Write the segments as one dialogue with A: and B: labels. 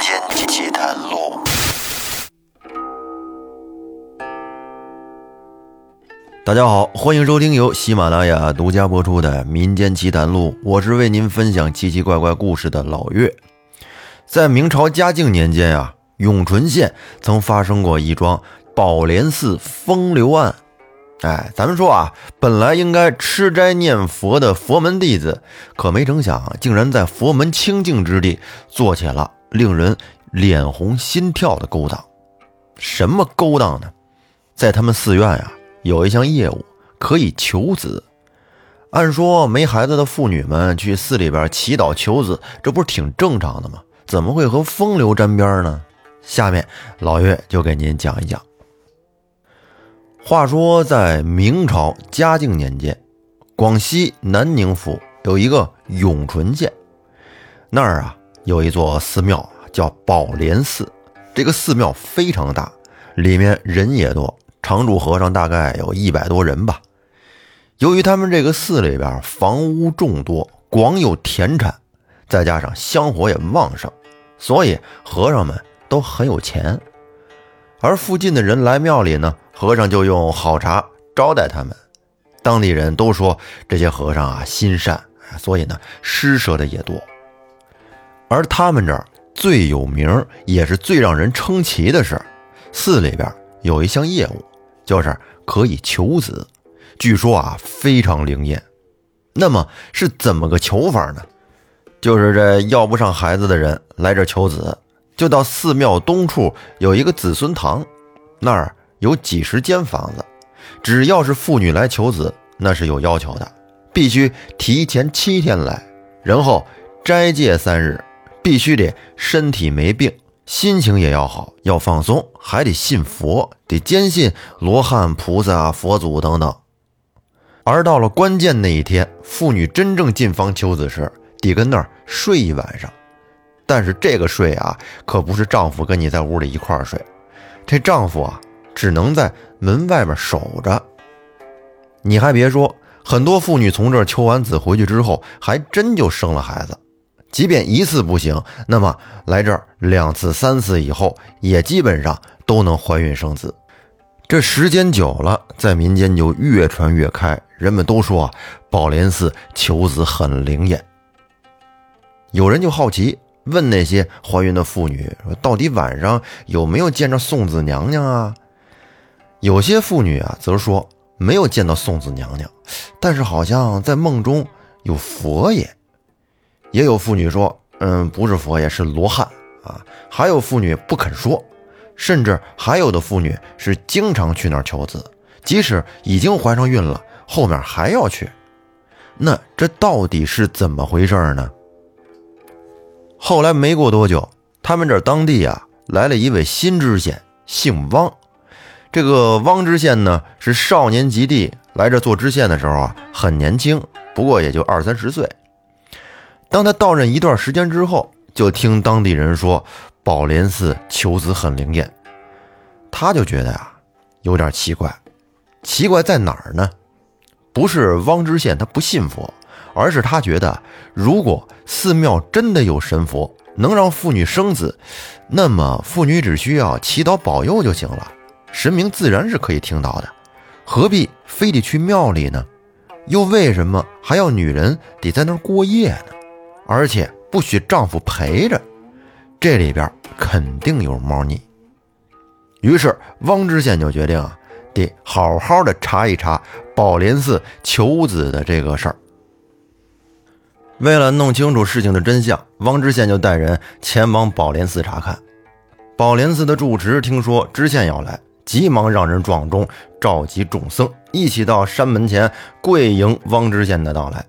A: 间奇谈录。大家好，欢迎收听由喜马拉雅独家播出的《民间奇谈录》，我是为您分享奇奇怪怪故事的老岳。在明朝嘉靖年间啊，永淳县曾发生过一桩宝莲寺风流案。哎，咱们说啊，本来应该吃斋念佛的佛门弟子，可没成想，竟然在佛门清净之地做起了令人脸红心跳的勾当。什么勾当呢？在他们寺院呀，有一项业务可以求子。按说没孩子的妇女们去寺里边祈祷求子，这不是挺正常的吗？怎么会和风流沾边呢？下面老岳就给您讲一讲。话说，在明朝嘉靖年间，广西南宁府有一个永淳县，那儿啊有一座寺庙叫宝莲寺。这个寺庙非常大，里面人也多，常住和尚大概有一百多人吧。由于他们这个寺里边房屋众多，广有田产，再加上香火也旺盛，所以和尚们都很有钱。而附近的人来庙里呢。和尚就用好茶招待他们，当地人都说这些和尚啊心善，所以呢施舍的也多。而他们这儿最有名也是最让人称奇的是，寺里边有一项业务，就是可以求子，据说啊非常灵验。那么是怎么个求法呢？就是这要不上孩子的人来这求子，就到寺庙东处有一个子孙堂，那儿。有几十间房子，只要是妇女来求子，那是有要求的，必须提前七天来，然后斋戒三日，必须得身体没病，心情也要好，要放松，还得信佛，得坚信罗汉、菩萨、佛祖等等。而到了关键那一天，妇女真正进房求子时，得跟那儿睡一晚上。但是这个睡啊，可不是丈夫跟你在屋里一块儿睡，这丈夫啊。只能在门外边守着。你还别说，很多妇女从这儿求完子回去之后，还真就生了孩子。即便一次不行，那么来这儿两次、三次以后，也基本上都能怀孕生子。这时间久了，在民间就越传越开，人们都说宝莲寺求子很灵验。有人就好奇，问那些怀孕的妇女说：“到底晚上有没有见着送子娘娘啊？”有些妇女啊，则说没有见到送子娘娘，但是好像在梦中有佛爷。也有妇女说，嗯，不是佛爷，是罗汉啊。还有妇女不肯说，甚至还有的妇女是经常去那儿求子，即使已经怀上孕了，后面还要去。那这到底是怎么回事呢？后来没过多久，他们这当地啊来了一位新知县，姓汪。这个汪知县呢，是少年及第，来这做知县的时候啊，很年轻，不过也就二三十岁。当他到任一段时间之后，就听当地人说宝莲寺求子很灵验，他就觉得呀，有点奇怪。奇怪在哪儿呢？不是汪知县他不信佛，而是他觉得，如果寺庙真的有神佛能让妇女生子，那么妇女只需要祈祷保佑就行了。神明自然是可以听到的，何必非得去庙里呢？又为什么还要女人得在那儿过夜呢？而且不许丈夫陪着，这里边肯定有猫腻。于是汪知县就决定啊，得好好的查一查宝莲寺求子的这个事儿。为了弄清楚事情的真相，汪知县就带人前往宝莲寺查看。宝莲寺的住持听说知县要来。急忙让人撞钟，召集众僧一起到山门前跪迎汪知县的到来。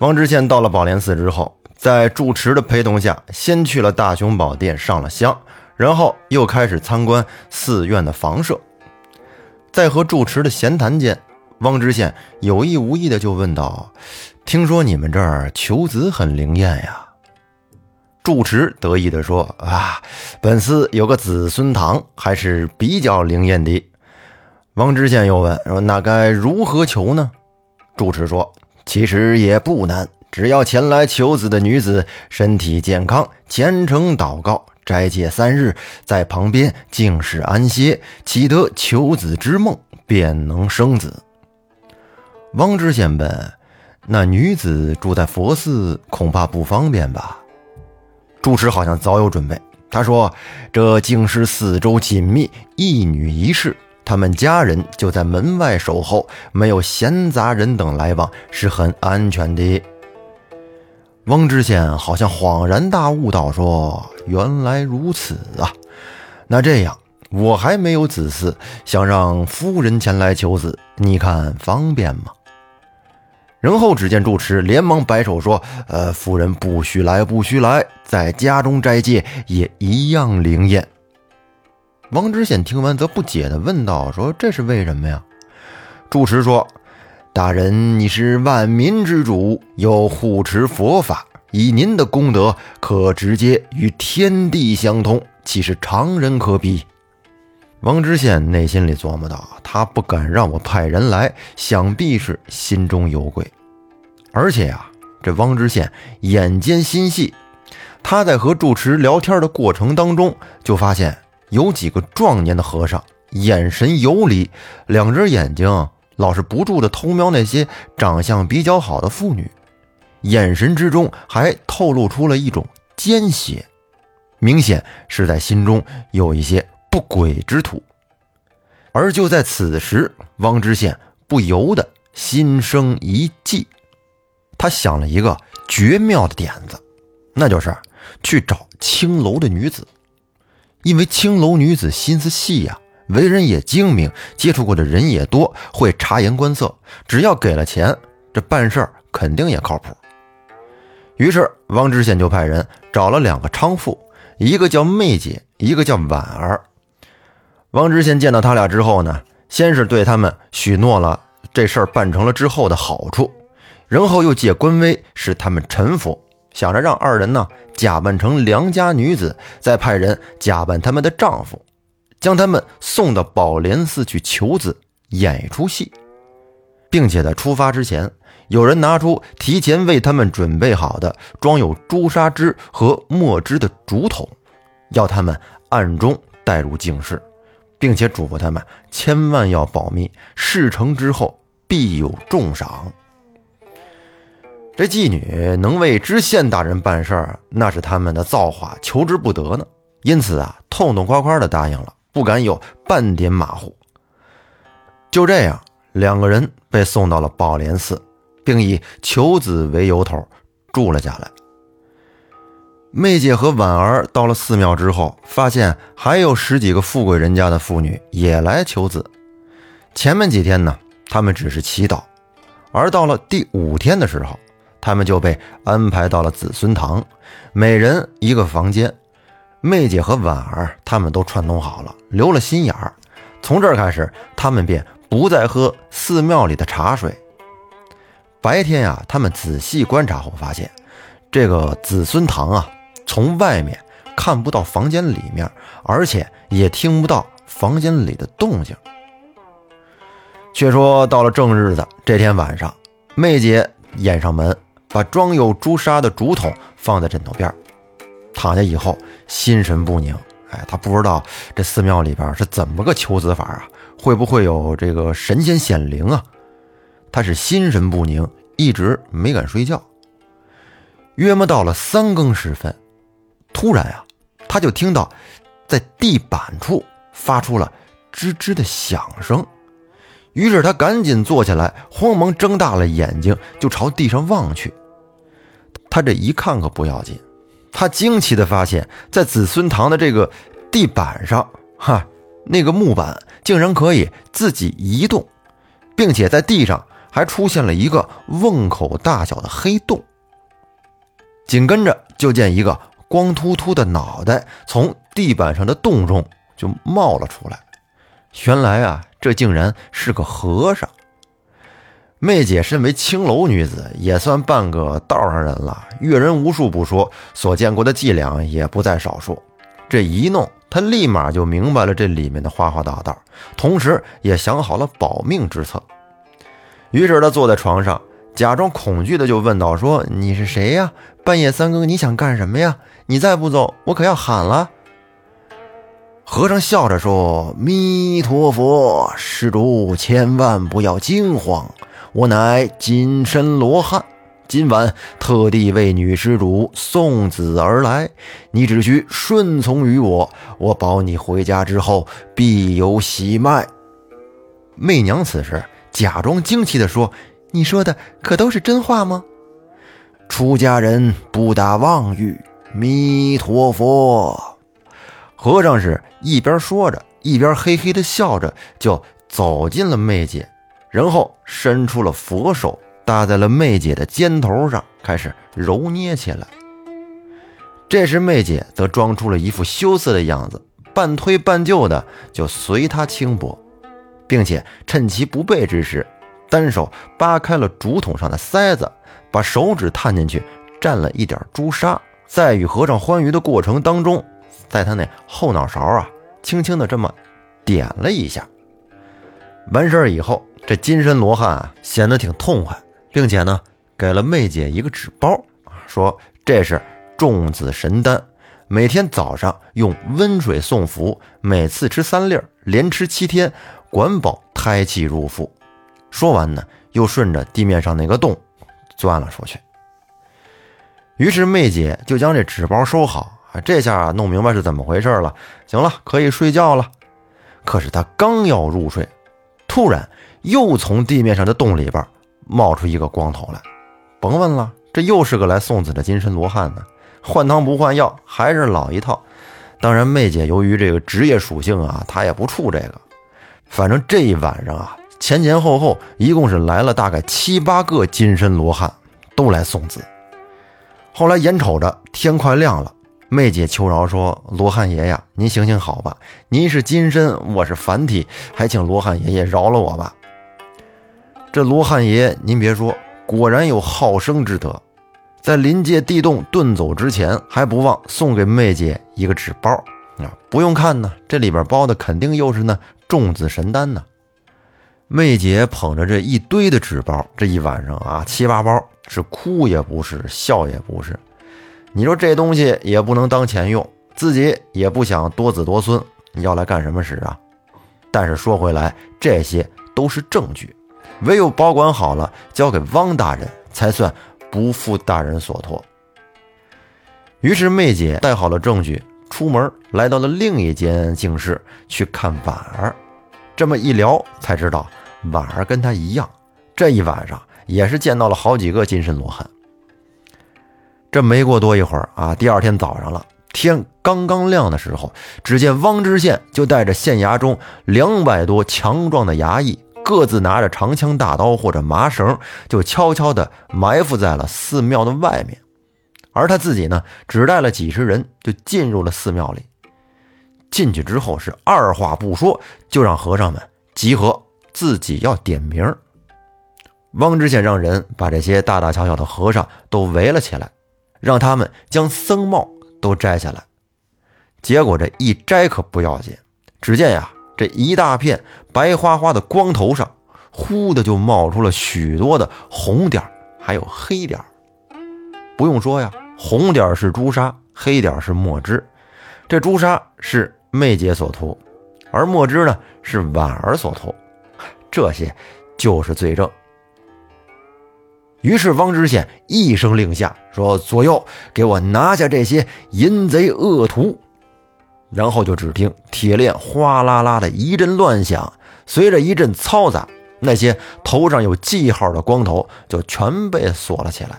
A: 汪知县到了宝莲寺之后，在住持的陪同下，先去了大雄宝殿上了香，然后又开始参观寺院的房舍。在和住持的闲谈间，汪知县有意无意的就问道：“听说你们这儿求子很灵验呀？”住持得意地说：“啊，本寺有个子孙堂，还是比较灵验的。”王知县又问：“说那该如何求呢？”住持说：“其实也不难，只要前来求子的女子身体健康，虔诚祷告，斋戒三日，在旁边静室安歇，祈得求子之梦，便能生子。汪知县问：“那女子住在佛寺，恐怕不方便吧？”住持好像早有准备，他说：“这净室四周紧密，一女一室。”他们家人就在门外守候，没有闲杂人等来往，是很安全的。翁知县好像恍然大悟道：“说原来如此啊，那这样我还没有子嗣，想让夫人前来求子，你看方便吗？”然后只见住持连忙摆手说：“呃，夫人不许来，不许来，在家中斋戒也一样灵验。”王知县听完，则不解地问道：“说这是为什么呀？”住持说：“大人，你是万民之主，又护持佛法，以您的功德，可直接与天地相通，岂是常人可比？”王知县内心里琢磨道：“他不敢让我派人来，想必是心中有鬼。而且呀，这王知县眼尖心细，他在和住持聊天的过程当中，就发现。”有几个壮年的和尚，眼神游离，两只眼睛老是不住的偷瞄那些长相比较好的妇女，眼神之中还透露出了一种奸邪，明显是在心中有一些不轨之徒。而就在此时，汪知县不由得心生一计，他想了一个绝妙的点子，那就是去找青楼的女子。因为青楼女子心思细呀，为人也精明，接触过的人也多，会察言观色。只要给了钱，这办事儿肯定也靠谱。于是王知县就派人找了两个娼妇，一个叫媚姐，一个叫婉儿。王知县见到他俩之后呢，先是对他们许诺了这事儿办成了之后的好处，然后又借官威使他们臣服。想着让二人呢假扮成良家女子，再派人假扮他们的丈夫，将他们送到宝莲寺去求子，演一出戏，并且在出发之前，有人拿出提前为他们准备好的装有朱砂汁和墨汁的竹筒，要他们暗中带入净室，并且嘱咐他们千万要保密，事成之后必有重赏。这妓女能为知县大人办事儿，那是他们的造化，求之不得呢。因此啊，痛痛快快的答应了，不敢有半点马虎。就这样，两个人被送到了宝莲寺，并以求子为由头住了下来。媚姐和婉儿到了寺庙之后，发现还有十几个富贵人家的妇女也来求子。前面几天呢，他们只是祈祷，而到了第五天的时候。他们就被安排到了子孙堂，每人一个房间。媚姐和婉儿他们都串通好了，留了心眼儿。从这儿开始，他们便不再喝寺庙里的茶水。白天呀，他们仔细观察后发现，这个子孙堂啊，从外面看不到房间里面，而且也听不到房间里的动静。却说到了正日子这天晚上，媚姐掩上门。把装有朱砂的竹筒放在枕头边躺下以后心神不宁。哎，他不知道这寺庙里边是怎么个求子法啊？会不会有这个神仙显灵啊？他是心神不宁，一直没敢睡觉。约莫到了三更时分，突然啊，他就听到在地板处发出了吱吱的响声。于是他赶紧坐起来，慌忙睁大了眼睛，就朝地上望去。他这一看可不要紧，他惊奇地发现，在子孙堂的这个地板上，哈，那个木板竟然可以自己移动，并且在地上还出现了一个瓮口大小的黑洞。紧跟着就见一个光秃秃的脑袋从地板上的洞中就冒了出来，原来啊，这竟然是个和尚。媚姐身为青楼女子，也算半个道上人了，阅人无数不说，所见过的伎俩也不在少数。这一弄，她立马就明白了这里面的花花大道，同时也想好了保命之策。于是她坐在床上，假装恐惧的就问道：“说你是谁呀？半夜三更你想干什么呀？你再不走，我可要喊了。”和尚笑着说：“弥陀佛，施主千万不要惊慌，我乃金身罗汉，今晚特地为女施主送子而来，你只需顺从于我，我保你回家之后必有喜脉。”媚娘此时假装惊奇地说：“你说的可都是真话吗？”出家人不打妄语，弥陀佛。和尚是一边说着，一边嘿嘿的笑着，就走进了媚姐，然后伸出了佛手搭在了媚姐的肩头上，开始揉捏起来。这时，媚姐则装出了一副羞涩的样子，半推半就的就随他轻薄，并且趁其不备之时，单手扒开了竹筒上的塞子，把手指探进去，蘸了一点朱砂，在与和尚欢愉的过程当中。在他那后脑勺啊，轻轻的这么点了一下。完事儿以后，这金身罗汉啊显得挺痛快，并且呢给了媚姐一个纸包，说这是种子神丹，每天早上用温水送服，每次吃三粒，连吃七天，管保胎气入腹。说完呢，又顺着地面上那个洞钻了出去。于是媚姐就将这纸包收好。啊，这下弄明白是怎么回事了。行了，可以睡觉了。可是他刚要入睡，突然又从地面上的洞里边冒出一个光头来。甭问了，这又是个来送子的金身罗汉呢。换汤不换药，还是老一套。当然，媚姐由于这个职业属性啊，她也不怵这个。反正这一晚上啊，前前后后一共是来了大概七八个金身罗汉，都来送子。后来眼瞅着天快亮了。媚姐求饶说：“罗汉爷呀，您行行好吧，您是金身，我是凡体，还请罗汉爷爷饶了我吧。”这罗汉爷，您别说，果然有好生之德，在临界地洞遁走之前，还不忘送给媚姐一个纸包啊！不用看呢，这里边包的肯定又是那种子神丹呢。媚姐捧着这一堆的纸包，这一晚上啊，七八包，是哭也不是，笑也不是。你说这东西也不能当钱用，自己也不想多子多孙，要来干什么使啊？但是说回来，这些都是证据，唯有保管好了，交给汪大人，才算不负大人所托。于是媚姐带好了证据，出门来到了另一间净室去看婉儿。这么一聊，才知道婉儿跟她一样，这一晚上也是见到了好几个金身罗汉。这没过多一会儿啊，第二天早上了，天刚刚亮的时候，只见汪知县就带着县衙中两百多强壮的衙役，各自拿着长枪大刀或者麻绳，就悄悄地埋伏在了寺庙的外面。而他自己呢，只带了几十人，就进入了寺庙里。进去之后是二话不说，就让和尚们集合，自己要点名。汪知县让人把这些大大小小的和尚都围了起来。让他们将僧帽都摘下来，结果这一摘可不要紧，只见呀，这一大片白花花的光头上，忽的就冒出了许多的红点还有黑点不用说呀，红点是朱砂，黑点是墨汁。这朱砂是媚姐所涂，而墨汁呢是婉儿所涂，这些就是罪证。于是汪知县一声令下，说：“左右，给我拿下这些淫贼恶徒！”然后就只听铁链哗啦啦的一阵乱响，随着一阵嘈杂，那些头上有记号的光头就全被锁了起来。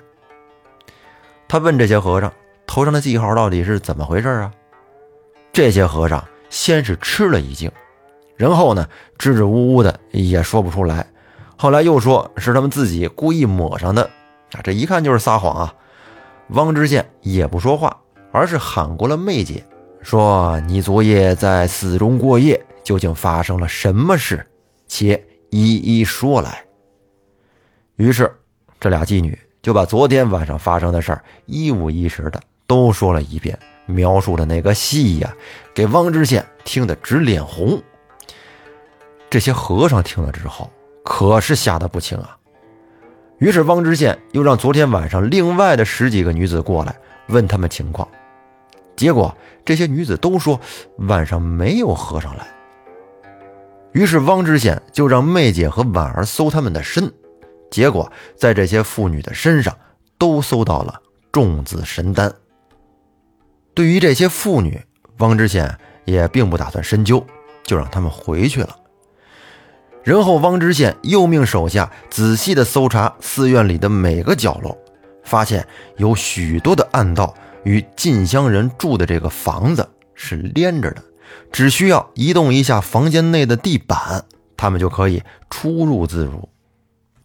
A: 他问这些和尚：“头上的记号到底是怎么回事啊？”这些和尚先是吃了一惊，然后呢，支支吾吾的也说不出来。后来又说是他们自己故意抹上的，啊，这一看就是撒谎啊！汪知县也不说话，而是喊过了媚姐，说：“你昨夜在寺中过夜，究竟发生了什么事？且一一说来。”于是这俩妓女就把昨天晚上发生的事一五一十的都说了一遍，描述的那个细呀，给汪知县听得直脸红。这些和尚听了之后。可是吓得不轻啊！于是汪知县又让昨天晚上另外的十几个女子过来问他们情况，结果这些女子都说晚上没有和尚来。于是汪知县就让媚姐和婉儿搜他们的身，结果在这些妇女的身上都搜到了重子神丹。对于这些妇女，汪知县也并不打算深究，就让他们回去了。然后汪知县又命手下仔细地搜查寺院里的每个角落，发现有许多的暗道与进香人住的这个房子是连着的。只需要移动一下房间内的地板，他们就可以出入自如。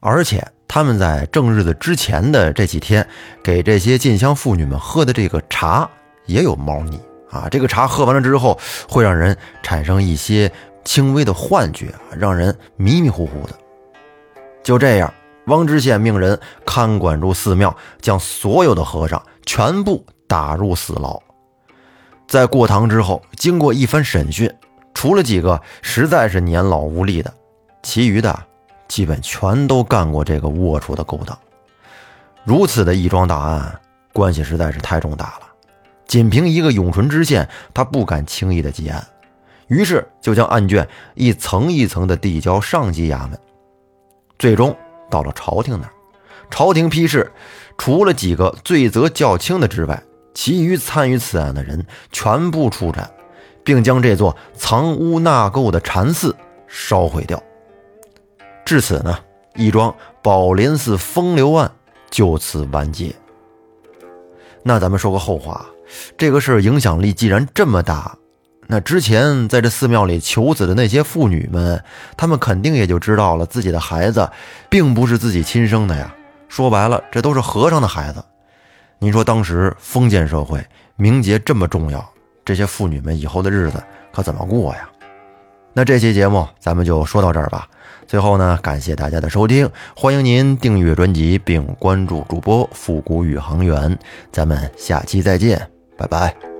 A: 而且他们在正日子之前的这几天，给这些进香妇女们喝的这个茶也有猫腻啊！这个茶喝完了之后，会让人产生一些轻微的幻觉，让人迷迷糊糊的。就这样，汪知县命人看管住寺庙，将所有的和尚全部打入死牢。在过堂之后，经过一番审讯，除了几个实在是年老无力的，其余的基本全都干过这个龌龊的勾当。如此的一桩大案，关系实在是太重大了。仅凭一个永淳知县，他不敢轻易的结案，于是就将案卷一层一层的递交上级衙门，最终到了朝廷那儿。朝廷批示，除了几个罪责较轻的之外。其余参与此案的人全部处斩，并将这座藏污纳垢的禅寺烧毁掉。至此呢，一桩宝莲寺风流案就此完结。那咱们说个后话，这个事儿影响力既然这么大，那之前在这寺庙里求子的那些妇女们，她们肯定也就知道了自己的孩子并不是自己亲生的呀。说白了，这都是和尚的孩子。您说当时封建社会名节这么重要，这些妇女们以后的日子可怎么过呀？那这期节目咱们就说到这儿吧。最后呢，感谢大家的收听，欢迎您订阅专辑并关注主播复古宇航员，咱们下期再见，拜拜。